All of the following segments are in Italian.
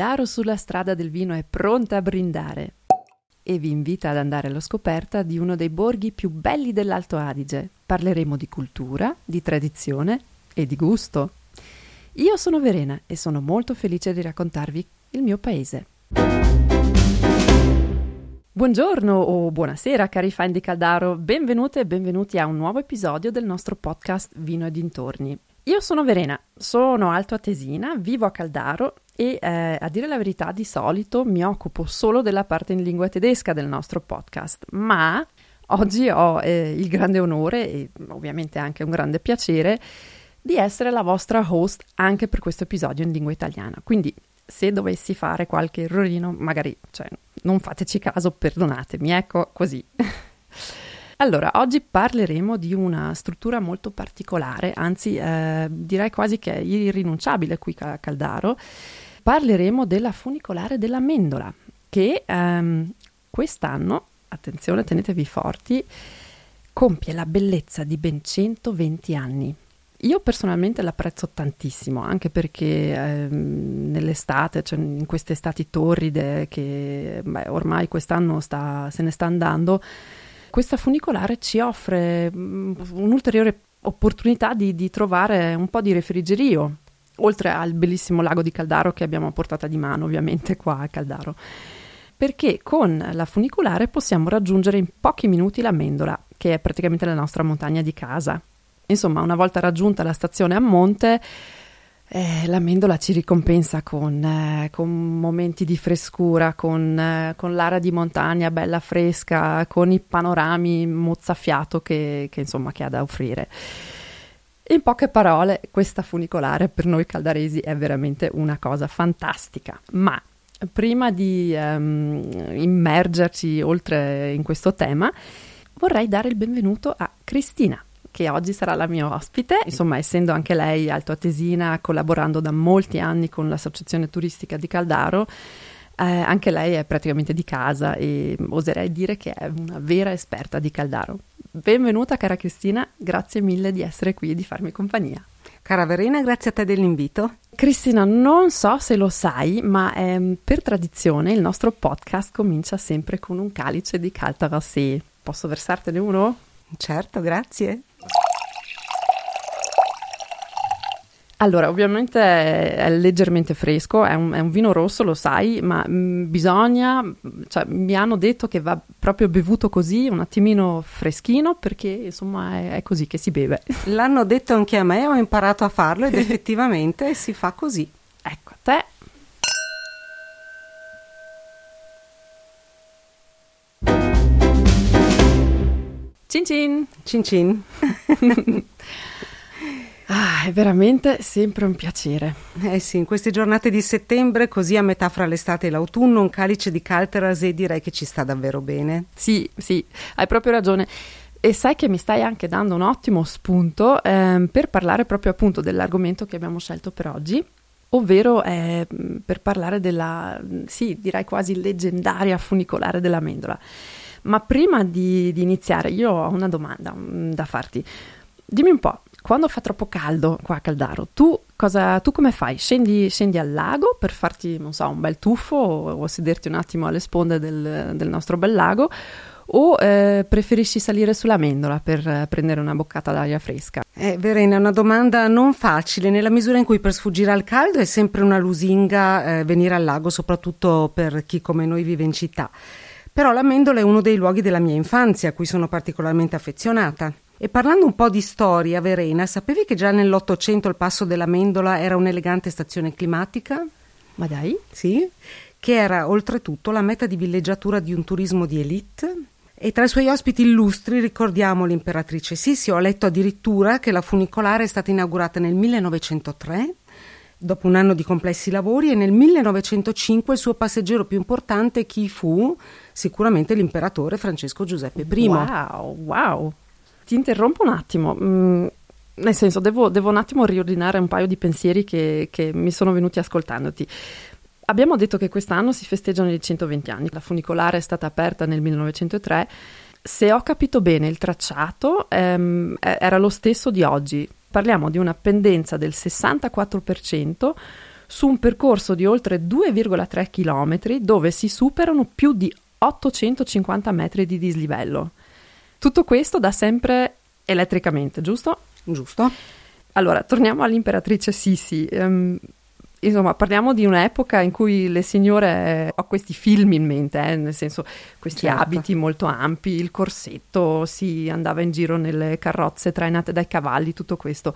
Caldaro sulla strada del vino è pronta a brindare e vi invita ad andare alla scoperta di uno dei borghi più belli dell'Alto Adige. Parleremo di cultura, di tradizione e di gusto. Io sono Verena e sono molto felice di raccontarvi il mio paese. Buongiorno o buonasera cari fan di Caldaro, benvenute e benvenuti a un nuovo episodio del nostro podcast Vino e dintorni. Io sono Verena, sono altoatesina, vivo a Caldaro e eh, a dire la verità di solito mi occupo solo della parte in lingua tedesca del nostro podcast, ma oggi ho eh, il grande onore e ovviamente anche un grande piacere di essere la vostra host anche per questo episodio in lingua italiana. Quindi se dovessi fare qualche errorino, magari cioè, non fateci caso, perdonatemi, ecco così. Allora, oggi parleremo di una struttura molto particolare, anzi eh, direi quasi che è irrinunciabile qui a Caldaro. Parleremo della funicolare della Mendola, che ehm, quest'anno, attenzione, tenetevi forti, compie la bellezza di ben 120 anni. Io personalmente l'apprezzo tantissimo, anche perché ehm, nell'estate, cioè in queste estati torride che beh, ormai quest'anno sta, se ne sta andando, questa funicolare ci offre mm, un'ulteriore opportunità di, di trovare un po' di refrigerio, oltre al bellissimo lago di Caldaro che abbiamo a portata di mano ovviamente qua a Caldaro perché con la funicolare possiamo raggiungere in pochi minuti la Mendola, che è praticamente la nostra montagna di casa. Insomma, una volta raggiunta la stazione a monte, eh, la mendola ci ricompensa con, eh, con momenti di frescura, con, eh, con, l'area di montagna bella fresca, con i panorami mozzafiato che, che, insomma, che ha da offrire. In poche parole, questa funicolare per noi caldaresi è veramente una cosa fantastica, ma prima di um, immergerci oltre in questo tema, vorrei dare il benvenuto a Cristina che oggi sarà la mia ospite, insomma essendo anche lei altoatesina, collaborando da molti anni con l'associazione turistica di Caldaro, eh, anche lei è praticamente di casa e oserei dire che è una vera esperta di Caldaro. Benvenuta cara Cristina, grazie mille di essere qui e di farmi compagnia. Cara Verena, grazie a te dell'invito. Cristina, non so se lo sai, ma ehm, per tradizione il nostro podcast comincia sempre con un calice di Caltarassé. Posso versartene uno? Certo, grazie. Allora, ovviamente è leggermente fresco, è un, è un vino rosso, lo sai, ma mh, mm, bisogna, cioè, mi hanno detto che va proprio bevuto così, un attimino freschino, perché insomma è, è così che si beve. L'hanno detto anche a me, ho imparato a farlo ed effettivamente si fa così. Ecco, a te. Cin cin! Cin cin! Ah, è veramente sempre un piacere. Eh sì, in queste giornate di settembre, così a metà fra l'estate e l'autunno, un calice di Calterase direi che ci sta davvero bene. Sì, sì, hai proprio ragione. E sai che mi stai anche dando un ottimo spunto ehm, per parlare proprio appunto dell'argomento che abbiamo scelto per oggi, ovvero eh, per parlare della, sì, direi quasi leggendaria funicolare della Mendola. Ma prima di, di iniziare, io ho una domanda mm, da farti. Dimmi un po', quando fa troppo caldo qua a Caldaro, tu, cosa, tu come fai? Scendi, scendi, al lago per farti, non so, un bel tuffo o, o sederti un attimo alle sponde del, del nostro bel lago? O eh, preferisci salire sulla mendola per eh, prendere una boccata d'aria fresca? Eh, Verena, una domanda non facile, nella misura in cui per sfuggire al caldo è sempre una lusinga eh, venire al lago, soprattutto per chi come noi vive in città. Però la mendola è uno dei luoghi della mia infanzia a cui sono particolarmente affezionata. E parlando un po' di storia, Verena, sapevi che già nell'Ottocento il Passo della Mendola era un'elegante stazione climatica? Ma dai? Sì, che era oltretutto la meta di villeggiatura di un turismo di elite. E tra i suoi ospiti illustri ricordiamo l'imperatrice Sissi. Ho letto addirittura che la funicolare è stata inaugurata nel 1903 dopo un anno di complessi lavori e nel 1905 il suo passeggero più importante chi fu? Sicuramente l'imperatore Francesco Giuseppe I. Wow, wow ti interrompo un attimo. Mm, nel senso, devo, devo, un attimo riordinare un paio di pensieri che, che mi sono venuti ascoltandoti. Abbiamo detto che quest'anno si festeggiano i 120 anni. La funicolare è stata aperta nel 1903. Se ho capito bene, il tracciato ehm, era lo stesso di oggi. Parliamo di una pendenza del 64% su un percorso di oltre 2,3 km dove si superano più di 850 metri di dislivello. Tutto questo da sempre elettricamente, giusto? Giusto. Allora, torniamo all'imperatrice Sissi. Um, insomma, parliamo di un'epoca in cui le signore, eh, ho questi film in mente, eh, nel senso questi certo. abiti molto ampi, il corsetto, si andava in giro nelle carrozze trainate dai cavalli, tutto questo.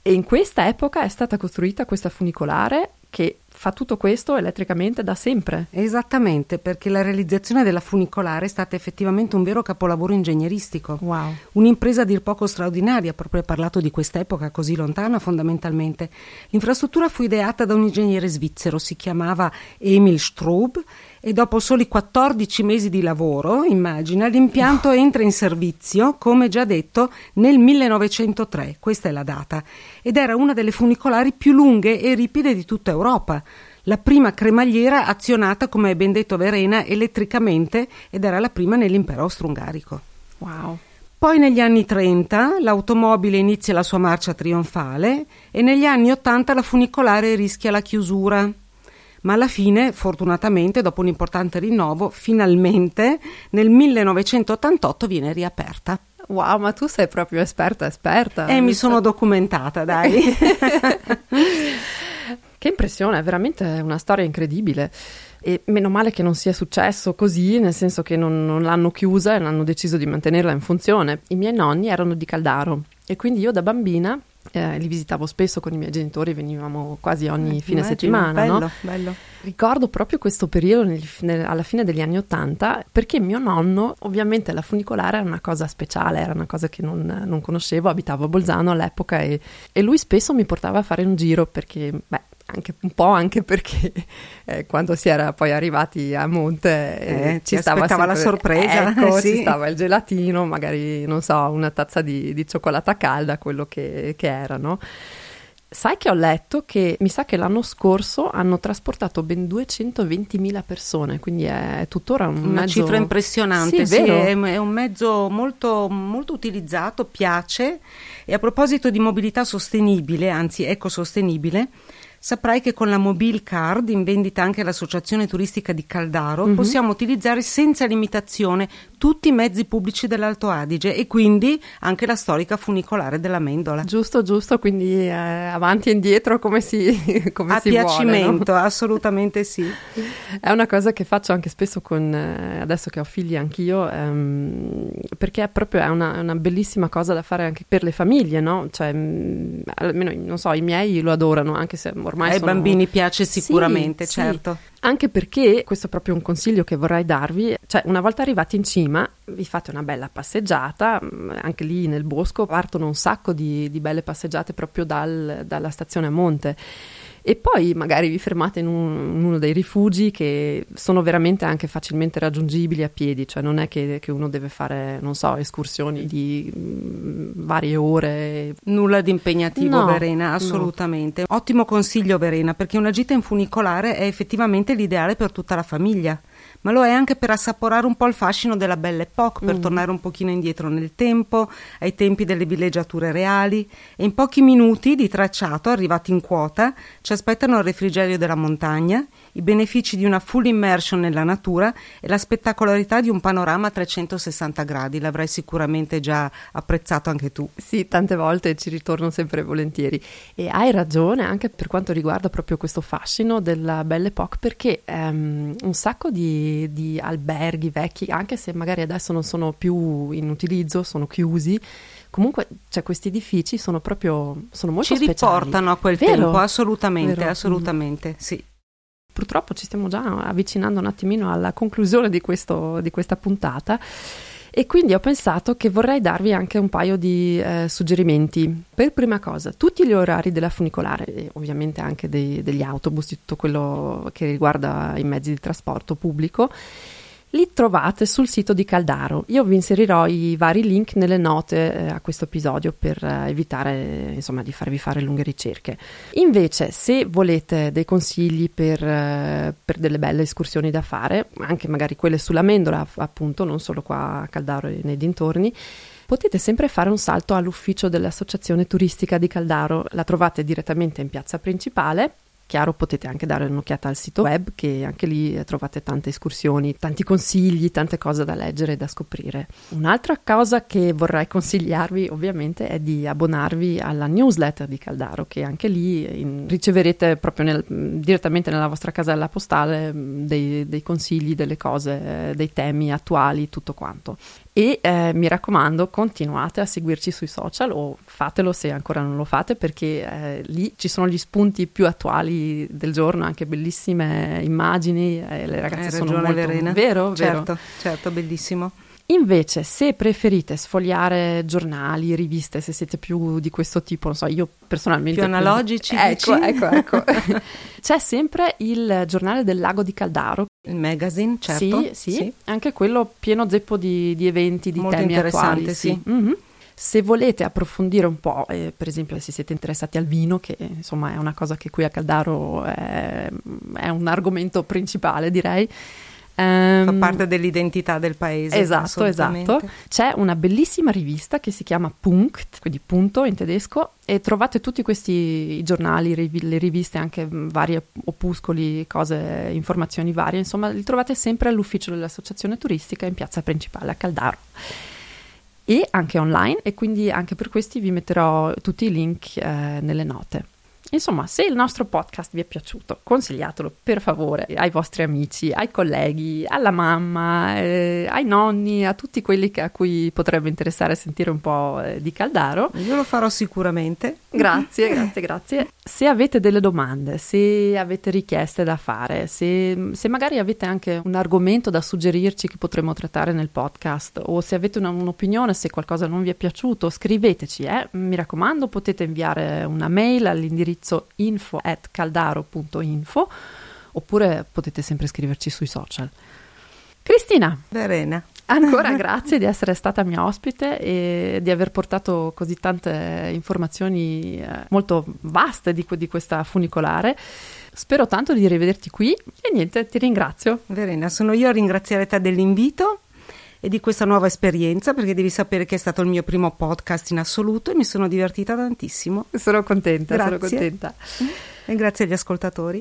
E in questa epoca è stata costruita questa funicolare che fa tutto questo elettricamente da sempre. Esattamente, perché la realizzazione della funicolare è stata effettivamente un vero capolavoro ingegneristico. Wow. Un'impresa a dir poco straordinaria, proprio parlato di quest'epoca così lontana fondamentalmente. L'infrastruttura fu ideata da un ingegnere svizzero, si chiamava Emil Straub e dopo soli 14 mesi di lavoro, immagina, l'impianto entra in servizio, come già detto, nel 1903, questa è la data, ed era una delle funicolari più lunghe e ripide di tutta Europa. La prima cremagliera azionata, come hai ben detto Verena, elettricamente ed era la prima nell'impero austro-ungarico. Wow. Poi negli anni 30 l'automobile inizia la sua marcia trionfale e negli anni 80 la funicolare rischia la chiusura ma alla fine, fortunatamente, dopo un importante rinnovo, finalmente nel 1988 viene riaperta. Wow, ma tu sei proprio esperta, esperta. E mi sono documentata, dai. che impressione, è veramente una storia incredibile. E meno male che non sia successo così, nel senso che non, non l'hanno chiusa e hanno deciso di mantenerla in funzione. I miei nonni erano di Caldaro e quindi io da bambina eh, li visitavo spesso con i miei genitori, venivamo quasi ogni eh, fine immagino, settimana. Bello, no? bello. Ricordo proprio questo periodo nel, nel, alla fine degli anni Ottanta perché mio nonno, ovviamente la funicolare era una cosa speciale, era una cosa che non, non conoscevo, abitavo a Bolzano all'epoca e, e, lui spesso mi portava a fare un giro perché, beh, anche un po' anche perché eh, quando si era poi arrivati a monte eh, eh ci stava sempre, la sorpresa ecco, sì. ci stava il gelatino magari non so una tazza di, di cioccolata calda quello che, che era no? Sai che ho letto che mi sa che l'anno scorso hanno trasportato ben 220.000 persone, quindi è tuttora un una mezzo... cifra impressionante. Sì, sì è, è, un mezzo molto, molto utilizzato, piace. E a proposito di mobilità sostenibile, anzi ecosostenibile, saprai che con la Mobile Card, in vendita anche all'Associazione Turistica di Caldaro, mm-hmm. possiamo utilizzare senza limitazione tutti i mezzi pubblici dell'Alto Adige e quindi anche la storica funicolare della Mendola. Giusto, giusto, quindi eh, avanti e indietro come si, come A si piacimento, vuole, no? assolutamente sì. È una cosa che faccio anche spesso con, eh, adesso che ho figli anch'io, ehm, perché è proprio è una, una, bellissima cosa da fare anche per le famiglie, no? Cioè, mh, mm, almeno, non so, i miei lo adorano, anche se ormai Ai sono... bambini piace sicuramente, sì, certo. Sì. Anche perché, questo è proprio un consiglio che vorrei darvi, cioè una volta arrivati in cima vi fate una bella passeggiata, mm, anche lì nel bosco partono un sacco di, di belle passeggiate proprio dal, dalla stazione a monte e poi magari vi fermate in, un, in, uno dei rifugi che sono veramente anche facilmente raggiungibili a piedi, cioè non è che, che uno deve fare, non so, escursioni di mm, varie ore. Nulla di impegnativo, no, Verena, assolutamente. No. Ottimo consiglio, Verena, perché una gita in funicolare è effettivamente l'ideale per tutta la famiglia ma lo è anche per assaporare un po' il fascino della Belle Époque, per mm. tornare un pochino indietro nel tempo, ai tempi delle villeggiature reali e in pochi minuti di tracciato, arrivati in quota, ci aspettano il refrigerio della montagna, i benefici di una full immersion nella natura e la spettacolarità di un panorama a 360 gradi. L'avrai sicuramente già apprezzato anche tu. Sì, tante volte ci ritorno sempre volentieri. E hai ragione anche per quanto riguarda proprio questo fascino della Belle Époque, perché um, un sacco di, di alberghi vecchi, anche se magari adesso non sono più in utilizzo, sono chiusi, comunque cioè, questi edifici sono proprio sono molto ci speciali. riportano a quel Vero? tempo assolutamente Vero? assolutamente sì purtroppo ci stiamo già avvicinando un attimino alla conclusione di, questo, di questa puntata. E quindi ho pensato che vorrei darvi anche un paio di eh, suggerimenti. Per prima cosa, tutti gli orari della funicolare, e ovviamente anche dei, degli autobus, di tutto quello che riguarda i mezzi di trasporto pubblico, li trovate sul sito di Caldaro. Io vi inserirò i vari link nelle note eh, a questo episodio per eh, evitare insomma, di farvi fare lunghe ricerche. Invece, se volete dei consigli per, eh, per, delle belle escursioni da fare, anche magari quelle sulla Mendola, appunto, non solo qua a Caldaro e nei dintorni, potete sempre fare un salto all'ufficio dell'Associazione Turistica di Caldaro. La trovate direttamente in piazza principale Chiaro, potete anche dare un'occhiata al sito web, che anche lì trovate tante escursioni, tanti consigli, tante cose da leggere e da scoprire. Un'altra cosa che vorrei consigliarvi, ovviamente, è di abbonarvi alla newsletter di Caldaro, che anche lì in, riceverete proprio nel, direttamente nella vostra casella postale dei, dei consigli, delle cose, dei temi attuali, tutto quanto. E eh, mi raccomando, continuate a seguirci sui social o fatelo se ancora non lo fate perché eh, lì ci sono gli spunti più attuali del giorno, anche bellissime immagini, eh, le ragazze Hai sono molto Verena. vero, certo, vero. certo, bellissimo. Invece, se preferite sfogliare giornali, riviste, se siete più di questo tipo, non so, io personalmente... Più analogici, ecco, dici? ecco, ecco. C'è sempre il giornale del lago di Caldaro. Il magazine, certo. Sì, sì, anche quello pieno zeppo di, di eventi, di Molto temi attuali. sì. Mhm. Se volete approfondire un po', eh, per esempio se siete interessati al vino, che insomma è una cosa che qui a Caldaro è, è un argomento principale, direi. Fa ehm, parte dell'identità del paese. Esatto, esatto. C'è una bellissima rivista che si chiama Punkt, quindi punto in tedesco, e trovate tutti questi giornali, le riviste, anche mh, vari opuscoli, cose, informazioni varie, insomma, li trovate sempre all'ufficio dell'associazione turistica in piazza principale a Caldaro. E anche online, e quindi anche per questi vi metterò tutti i link eh, nelle note. Insomma, se il nostro podcast vi è piaciuto, consigliatelo per favore ai vostri amici, ai colleghi, alla mamma, eh, ai nonni, a tutti quelli che- a cui potrebbe interessare sentire un po' eh, di Caldaro. Io lo farò sicuramente. Grazie, grazie, grazie. Se avete delle domande, se avete richieste da fare, se, se magari avete anche un argomento da suggerirci che potremmo trattare nel podcast o se avete una- un'opinione, se qualcosa non vi è piaciuto, scriveteci. eh. Mi raccomando, potete inviare una mail all'indirizzo info at caldaro.info oppure potete sempre scriverci sui social. Cristina, Verena. Ancora grazie di essere stata mia ospite e di aver portato così tante informazioni eh, molto vaste di, di questa funicolare. Spero tanto di rivederti qui e niente, ti ringrazio. Verena, sono io a ringraziare te dell'invito e di questa nuova esperienza perché devi sapere che è stato il mio primo podcast in assoluto e mi sono divertita tantissimo. Sono contenta, sono Grazie. contenta. E grazie agli ascoltatori.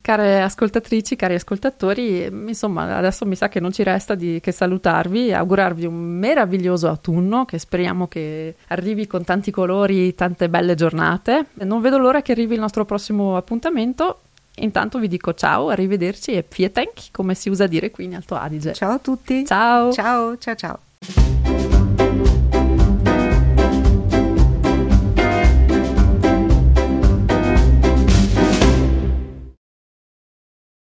Care ascoltatrici, cari ascoltatori, insomma, adesso mi sa che non ci resta di, che salutarvi e augurarvi un meraviglioso autunno che speriamo che arrivi con tanti colori, tante belle giornate. Non vedo l'ora che arrivi il nostro prossimo appuntamento. Intanto vi dico ciao, arrivederci e Pietenk, come si usa dire qui in Alto Adige. Ciao a tutti. Ciao. Ciao, ciao, ciao.